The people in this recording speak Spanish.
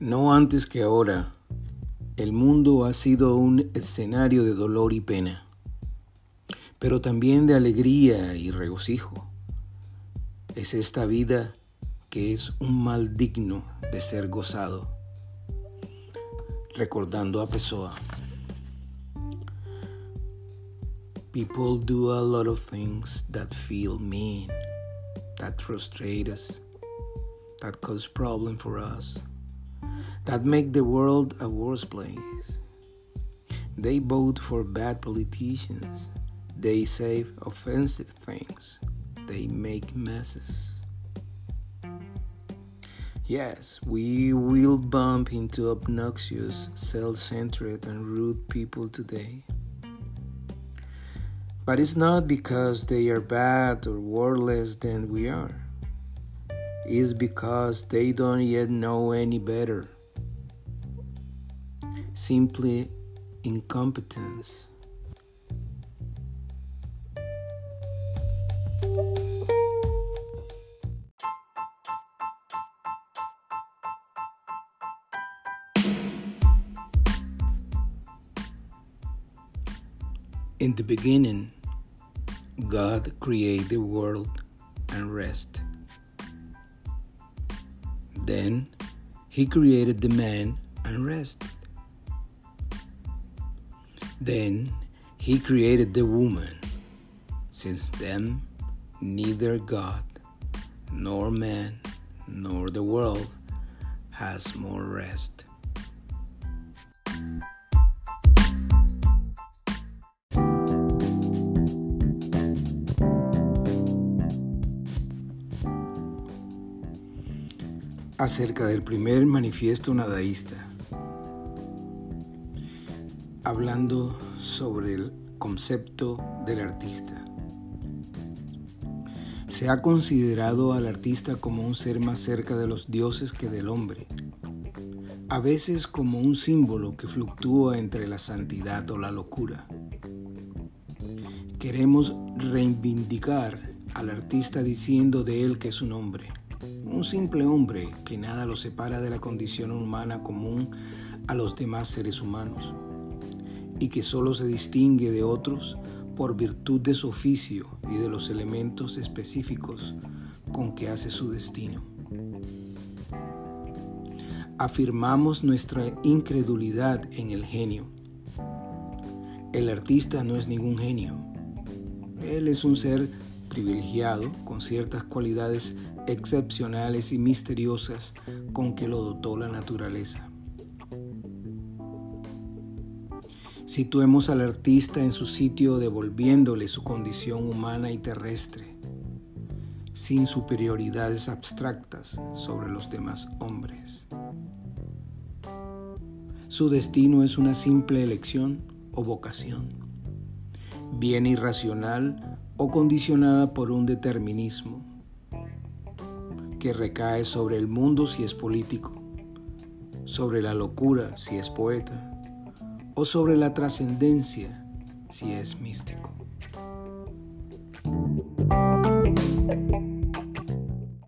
No antes que ahora, el mundo ha sido un escenario de dolor y pena, pero también de alegría y regocijo. Es esta vida que es un mal digno de ser gozado. Recordando a Pessoa. People do a lot of things that feel mean, that frustrate us, that cause problem for us, that make the world a worse place. They vote for bad politicians. They say offensive things. They make messes. Yes, we will bump into obnoxious, self centered, and rude people today. But it's not because they are bad or worthless than we are. It's because they don't yet know any better. Simply incompetence. In the beginning, God created the world and rest. Then he created the man and rested. Then he created the woman. Since then, neither God, nor man, nor the world has more rest. Acerca del primer manifiesto nadaísta, hablando sobre el concepto del artista. Se ha considerado al artista como un ser más cerca de los dioses que del hombre, a veces como un símbolo que fluctúa entre la santidad o la locura. Queremos reivindicar al artista diciendo de él que es un hombre un simple hombre que nada lo separa de la condición humana común a los demás seres humanos y que solo se distingue de otros por virtud de su oficio y de los elementos específicos con que hace su destino. Afirmamos nuestra incredulidad en el genio. El artista no es ningún genio. Él es un ser privilegiado con ciertas cualidades excepcionales y misteriosas con que lo dotó la naturaleza. Situemos al artista en su sitio devolviéndole su condición humana y terrestre, sin superioridades abstractas sobre los demás hombres. Su destino es una simple elección o vocación, bien irracional o condicionada por un determinismo que recae sobre el mundo si es político, sobre la locura si es poeta, o sobre la trascendencia si es místico.